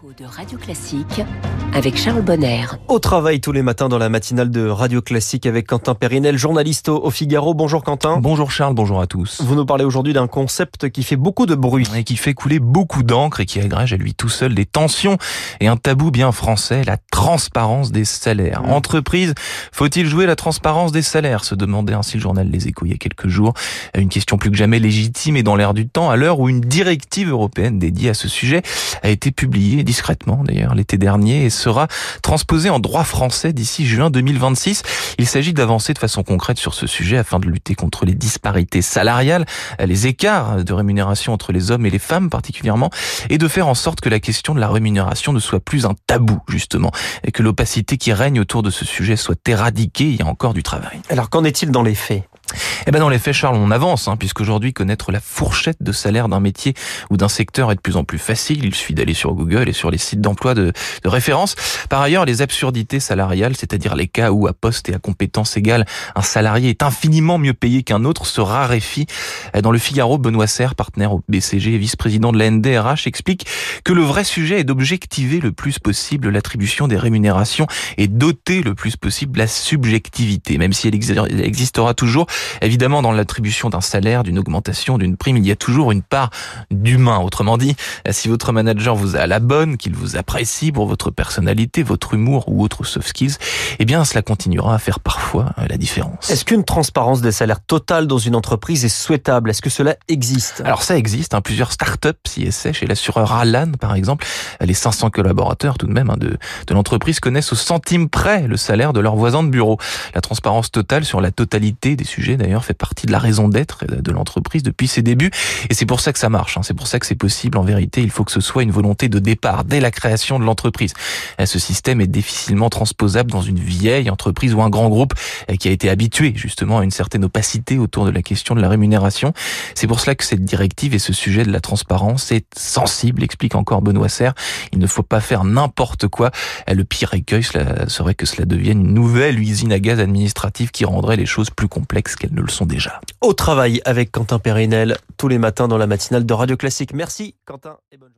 de Radio Classique avec Charles Bonner. Au travail tous les matins dans la matinale de Radio Classique avec Quentin Périnel, journaliste au Figaro. Bonjour Quentin. Bonjour Charles, bonjour à tous. Vous nous parlez aujourd'hui d'un concept qui fait beaucoup de bruit. Et qui fait couler beaucoup d'encre et qui agrège à lui tout seul des tensions et un tabou bien français, la transparence des salaires. Mmh. Entreprise, faut-il jouer la transparence des salaires se demandait ainsi le journal Les Échos il y a quelques jours. Une question plus que jamais légitime et dans l'air du temps à l'heure où une directive européenne dédiée à ce sujet a été publiée discrètement d'ailleurs l'été dernier et sera transposé en droit français d'ici juin 2026. Il s'agit d'avancer de façon concrète sur ce sujet afin de lutter contre les disparités salariales, les écarts de rémunération entre les hommes et les femmes particulièrement, et de faire en sorte que la question de la rémunération ne soit plus un tabou justement, et que l'opacité qui règne autour de ce sujet soit éradiquée. Il y a encore du travail. Alors qu'en est-il dans les faits? Eh ben dans les faits, Charles, on avance, hein, puisqu'aujourd'hui connaître la fourchette de salaire d'un métier ou d'un secteur est de plus en plus facile. Il suffit d'aller sur Google et sur les sites d'emploi de, de, référence. Par ailleurs, les absurdités salariales, c'est-à-dire les cas où à poste et à compétence égale, un salarié est infiniment mieux payé qu'un autre, se raréfient. Dans le Figaro, Benoît Serre, partenaire au BCG et vice-président de la NDRH, explique que le vrai sujet est d'objectiver le plus possible l'attribution des rémunérations et doter le plus possible la subjectivité, même si elle existera toujours Évidemment, dans l'attribution d'un salaire, d'une augmentation, d'une prime, il y a toujours une part d'humain. Autrement dit, si votre manager vous a à la bonne, qu'il vous apprécie pour votre personnalité, votre humour ou autres soft skills, eh bien, cela continuera à faire parfois la différence. Est-ce qu'une transparence des salaires totale dans une entreprise est souhaitable? Est-ce que cela existe? Alors ça existe. Hein, plusieurs startups s'y essaient. Chez l'assureur Alan, par exemple, les 500 collaborateurs tout de même hein, de, de l'entreprise connaissent au centime près le salaire de leurs voisins de bureau. La transparence totale sur la totalité des sujets d'ailleurs fait partie de la raison d'être de l'entreprise depuis ses débuts et c'est pour ça que ça marche. Hein. C'est pour ça que c'est possible. En vérité, il faut que ce soit une volonté de départ dès la création de l'entreprise. Ce système est difficilement transposable dans une vieille entreprise ou un grand groupe qui a été habitué justement à une certaine opacité autour de la question de la rémunération. C'est pour cela que cette directive et ce sujet de la transparence est sensible, explique encore Benoît Serre. Il ne faut pas faire n'importe quoi. Le pire écueil serait que cela devienne une nouvelle usine à gaz administrative qui rendrait les choses plus complexes qu'elles ne le sont déjà. Au travail avec Quentin Périnel tous les matins dans la matinale de Radio Classique. Merci Quentin et bonne journée.